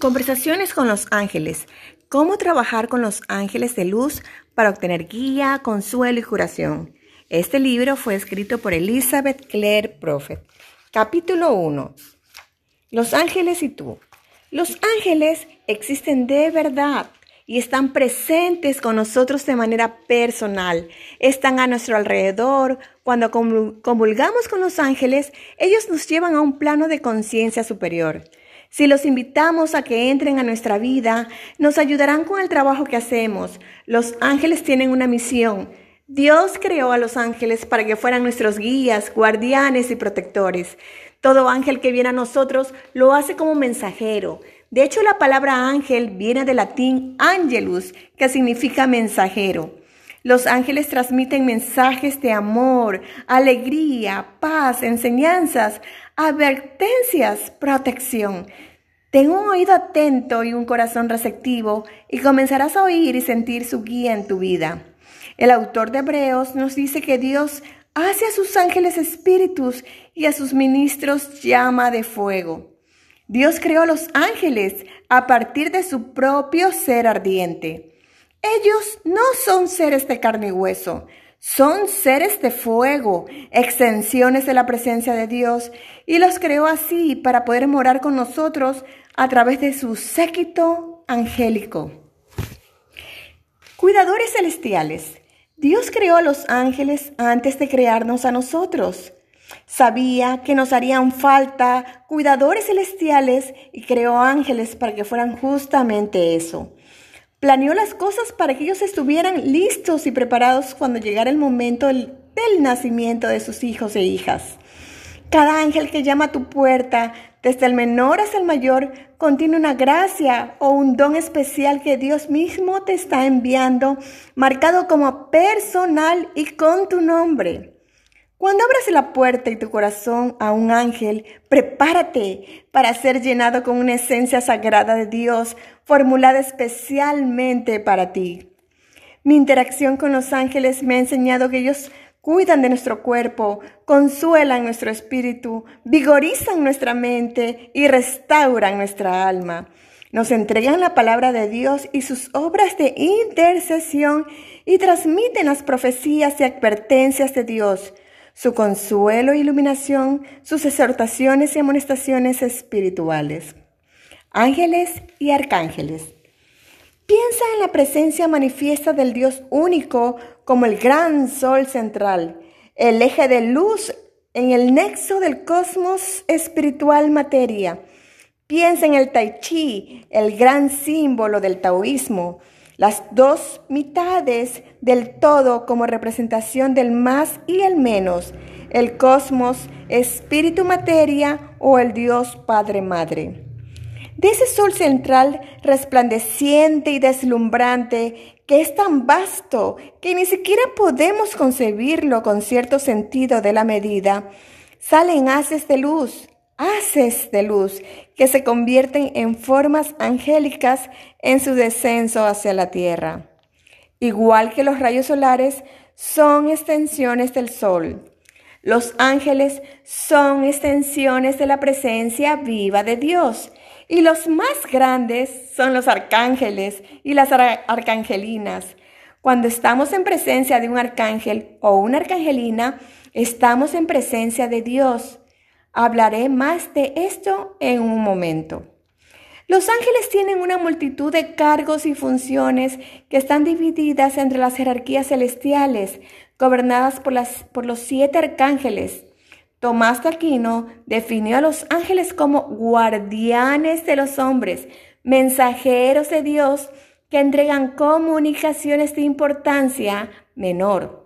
Conversaciones con los ángeles. Cómo trabajar con los ángeles de luz para obtener guía, consuelo y curación. Este libro fue escrito por Elizabeth Clare Prophet. Capítulo 1. Los ángeles y tú. Los ángeles existen de verdad y están presentes con nosotros de manera personal. Están a nuestro alrededor. Cuando convulgamos con los ángeles, ellos nos llevan a un plano de conciencia superior. Si los invitamos a que entren a nuestra vida, nos ayudarán con el trabajo que hacemos. Los ángeles tienen una misión. Dios creó a los ángeles para que fueran nuestros guías, guardianes y protectores. Todo ángel que viene a nosotros lo hace como mensajero. De hecho, la palabra ángel viene del latín angelus, que significa mensajero. Los ángeles transmiten mensajes de amor, alegría, paz, enseñanzas, advertencias, protección. Ten un oído atento y un corazón receptivo y comenzarás a oír y sentir su guía en tu vida. El autor de Hebreos nos dice que Dios hace a sus ángeles espíritus y a sus ministros llama de fuego. Dios creó a los ángeles a partir de su propio ser ardiente. Ellos no son seres de carne y hueso, son seres de fuego, extensiones de la presencia de Dios, y los creó así para poder morar con nosotros a través de su séquito angélico. Cuidadores celestiales. Dios creó a los ángeles antes de crearnos a nosotros. Sabía que nos harían falta cuidadores celestiales y creó ángeles para que fueran justamente eso. Planeó las cosas para que ellos estuvieran listos y preparados cuando llegara el momento del, nacimiento de sus hijos e hijas. Cada ángel que llama a tu puerta, desde el menor hasta el mayor, contiene una gracia o un don especial que Dios mismo te está enviando, marcado como personal y con tu nombre. Cuando abras la puerta y tu corazón a un ángel, prepárate para ser llenado con una esencia sagrada de Dios, formulada especialmente para ti. Mi interacción con los ángeles me ha enseñado que ellos cuidan de nuestro cuerpo, consuelan nuestro espíritu, vigorizan nuestra mente y restauran nuestra alma. Nos entregan la palabra de Dios y sus obras de intercesión y transmiten las profecías y advertencias de Dios su consuelo e iluminación, sus exhortaciones y amonestaciones espirituales. Ángeles y arcángeles. Piensa en la presencia manifiesta del Dios único como el gran sol central, el eje de luz en el nexo del cosmos espiritual materia. Piensa en el Tai Chi, el gran símbolo del taoísmo, las dos mitades del todo como representación del más y el menos, el cosmos, espíritu materia o el Dios Padre Madre. De ese sol central resplandeciente y deslumbrante que es tan vasto que ni siquiera podemos concebirlo con cierto sentido de la medida, salen haces de luz haces de luz que se convierten en formas angélicas en su descenso hacia la tierra. Igual que los rayos solares, son extensiones del sol. Los ángeles son extensiones de la presencia viva de Dios. Y los más grandes son los arcángeles y las arcangelinas. Cuando estamos en presencia de un arcángel o una arcangelina, estamos en presencia de Dios. Hablaré más de esto en un momento. Los ángeles tienen una multitud de cargos y funciones que están divididas entre las jerarquías celestiales, gobernadas por, las, por los siete arcángeles. Tomás de Aquino definió a los ángeles como guardianes de los hombres, mensajeros de Dios que entregan comunicaciones de importancia menor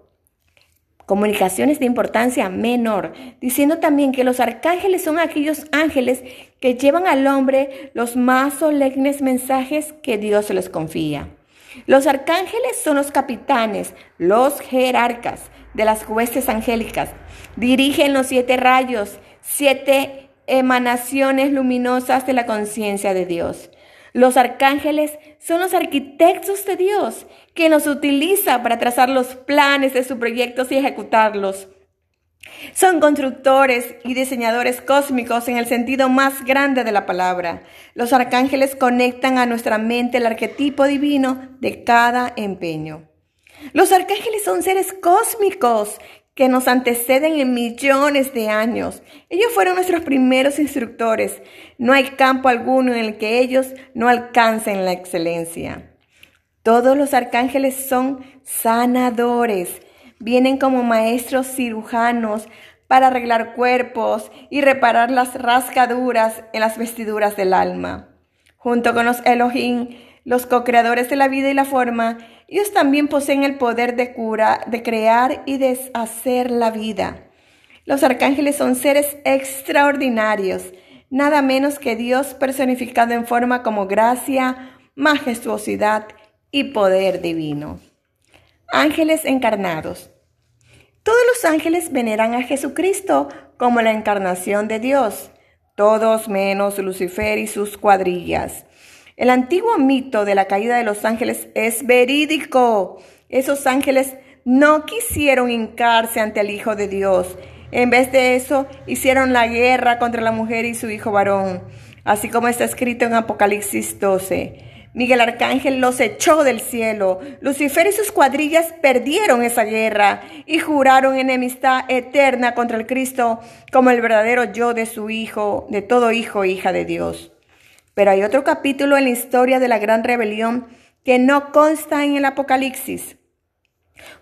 comunicaciones de importancia menor, diciendo también que los arcángeles son aquellos ángeles que llevan al hombre los más solemnes mensajes que Dios les confía. Los arcángeles son los capitanes, los jerarcas de las huestes angélicas. Dirigen los siete rayos, siete emanaciones luminosas de la conciencia de Dios. Los arcángeles son los arquitectos de Dios, que nos utiliza para trazar los planes de sus proyectos y ejecutarlos. Son constructores y diseñadores cósmicos en el sentido más grande de la palabra. Los arcángeles conectan a nuestra mente el arquetipo divino de cada empeño. Los arcángeles son seres cósmicos que nos anteceden en millones de años. Ellos fueron nuestros primeros instructores. No hay campo alguno en el que ellos no alcancen la excelencia. Todos los arcángeles son sanadores. Vienen como maestros cirujanos para arreglar cuerpos y reparar las rascaduras en las vestiduras del alma. Junto con los Elohim, los co-creadores de la vida y la forma, ellos también poseen el poder de cura, de crear y deshacer la vida. Los arcángeles son seres extraordinarios, nada menos que Dios personificado en forma como gracia, majestuosidad y poder divino. Ángeles encarnados. Todos los ángeles veneran a Jesucristo como la encarnación de Dios, todos menos Lucifer y sus cuadrillas. El antiguo mito de la caída de los ángeles es verídico. Esos ángeles no quisieron hincarse ante el Hijo de Dios. En vez de eso, hicieron la guerra contra la mujer y su hijo varón, así como está escrito en Apocalipsis 12. Miguel Arcángel los echó del cielo. Lucifer y sus cuadrillas perdieron esa guerra y juraron enemistad eterna contra el Cristo como el verdadero yo de su Hijo, de todo hijo e hija de Dios. Pero hay otro capítulo en la historia de la gran rebelión que no consta en el Apocalipsis.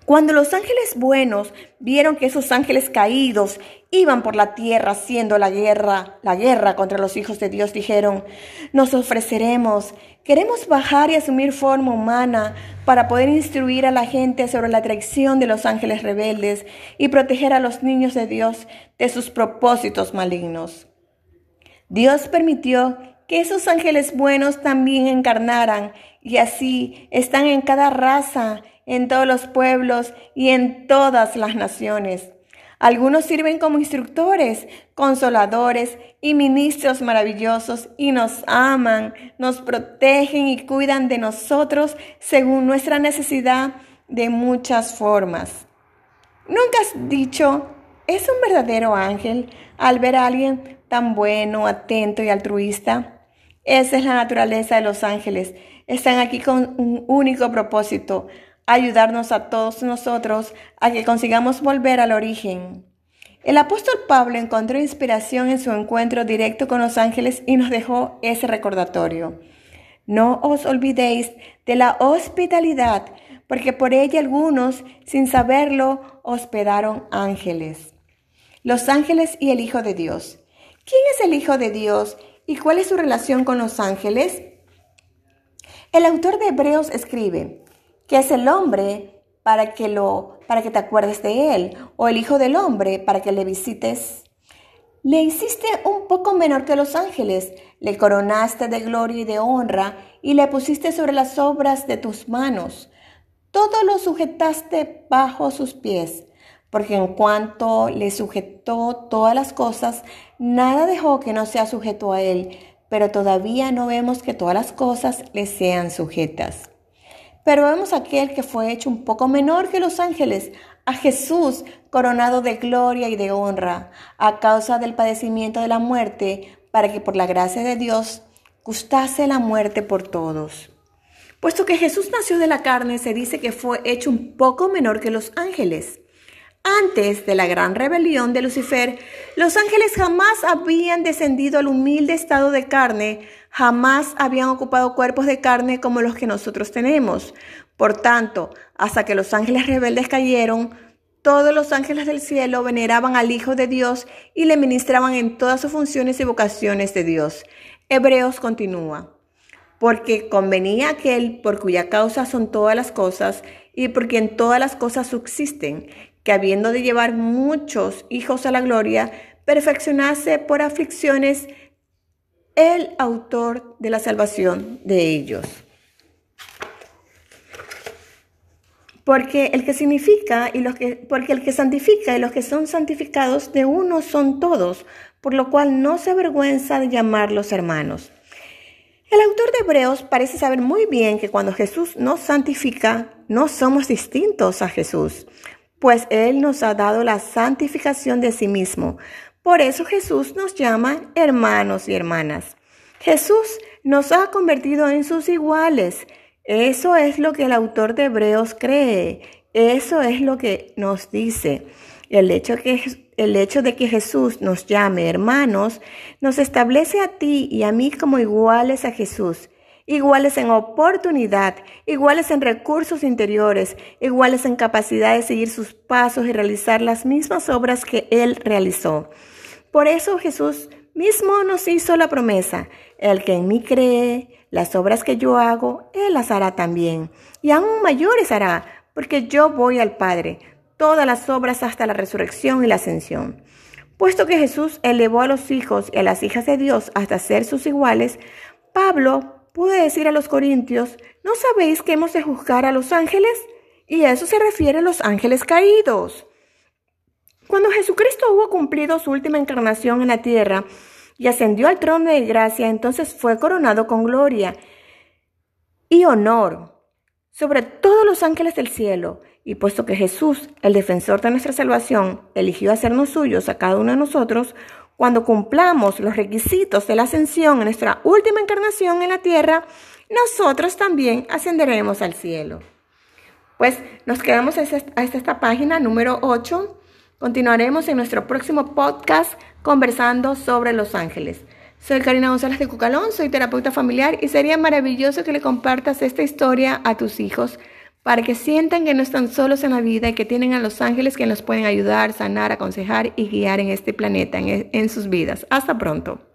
Cuando los ángeles buenos vieron que esos ángeles caídos iban por la tierra haciendo la guerra, la guerra contra los hijos de Dios, dijeron, nos ofreceremos, queremos bajar y asumir forma humana para poder instruir a la gente sobre la traición de los ángeles rebeldes y proteger a los niños de Dios de sus propósitos malignos. Dios permitió que esos ángeles buenos también encarnaran y así están en cada raza, en todos los pueblos y en todas las naciones. Algunos sirven como instructores, consoladores y ministros maravillosos y nos aman, nos protegen y cuidan de nosotros según nuestra necesidad de muchas formas. ¿Nunca has dicho, es un verdadero ángel al ver a alguien tan bueno, atento y altruista? Esa es la naturaleza de los ángeles. Están aquí con un único propósito, ayudarnos a todos nosotros a que consigamos volver al origen. El apóstol Pablo encontró inspiración en su encuentro directo con los ángeles y nos dejó ese recordatorio. No os olvidéis de la hospitalidad, porque por ella algunos, sin saberlo, hospedaron ángeles. Los ángeles y el Hijo de Dios. ¿Quién es el Hijo de Dios ¿Y cuál es su relación con los ángeles? El autor de Hebreos escribe que es el hombre para que lo para que te acuerdes de él o el hijo del hombre para que le visites. Le hiciste un poco menor que los ángeles, le coronaste de gloria y de honra y le pusiste sobre las obras de tus manos. Todo lo sujetaste bajo sus pies porque en cuanto le sujetó todas las cosas, nada dejó que no sea sujeto a él, pero todavía no vemos que todas las cosas le sean sujetas. Pero vemos aquel que fue hecho un poco menor que los ángeles, a Jesús coronado de gloria y de honra, a causa del padecimiento de la muerte, para que por la gracia de Dios gustase la muerte por todos. Puesto que Jesús nació de la carne, se dice que fue hecho un poco menor que los ángeles. Antes de la gran rebelión de Lucifer, los ángeles jamás habían descendido al humilde estado de carne, jamás habían ocupado cuerpos de carne como los que nosotros tenemos. Por tanto, hasta que los ángeles rebeldes cayeron, todos los ángeles del cielo veneraban al Hijo de Dios y le ministraban en todas sus funciones y vocaciones de Dios. Hebreos continúa. Porque convenía aquel por cuya causa son todas las cosas y por quien todas las cosas subsisten, que habiendo de llevar muchos hijos a la gloria, perfeccionase por aflicciones el autor de la salvación de ellos. Porque el que significa y los que, porque el que santifica y los que son santificados de uno son todos, por lo cual no se avergüenza de llamarlos hermanos. El autor de Hebreos parece saber muy bien que cuando Jesús nos santifica, no somos distintos a Jesús, pues Él nos ha dado la santificación de sí mismo. Por eso Jesús nos llama hermanos y hermanas. Jesús nos ha convertido en sus iguales. Eso es lo que el autor de Hebreos cree. Eso es lo que nos dice. El hecho, de que Jesús nos llame hermanos nos establece a ti y a mí como iguales a Jesús iguales en oportunidad, iguales en recursos interiores, iguales en capacidad de seguir sus pasos y realizar las mismas obras que Él realizó. Por eso Jesús mismo nos hizo la promesa, el que en mí cree, las obras que yo hago, Él las hará también, y aún mayores hará, porque yo voy al Padre, todas las obras hasta la resurrección y la ascensión. Puesto que Jesús elevó a los hijos y a las hijas de Dios hasta ser sus iguales, Pablo pude decir a los corintios, ¿no sabéis que hemos de juzgar a los ángeles? Y eso se refiere a los ángeles caídos. Cuando Jesucristo hubo cumplido su última encarnación en la tierra y ascendió al trono de gracia, entonces fue coronado con gloria y honor sobre todos los ángeles del cielo. Y puesto que Jesús, el defensor de nuestra salvación, eligió hacernos suyos a cada uno de nosotros, cuando cumplamos los requisitos de la ascensión en nuestra última encarnación en la tierra, nosotros también ascenderemos al cielo. Pues nos quedamos a esta página número 8. Continuaremos en nuestro próximo podcast conversando sobre los ángeles. Soy Karina González de Cucalón, soy terapeuta familiar y sería maravilloso que le compartas esta historia a tus hijos para que sientan que no están solos en la vida y que tienen a los ángeles que nos pueden ayudar, sanar, aconsejar y guiar en este planeta, en, en sus vidas. Hasta pronto.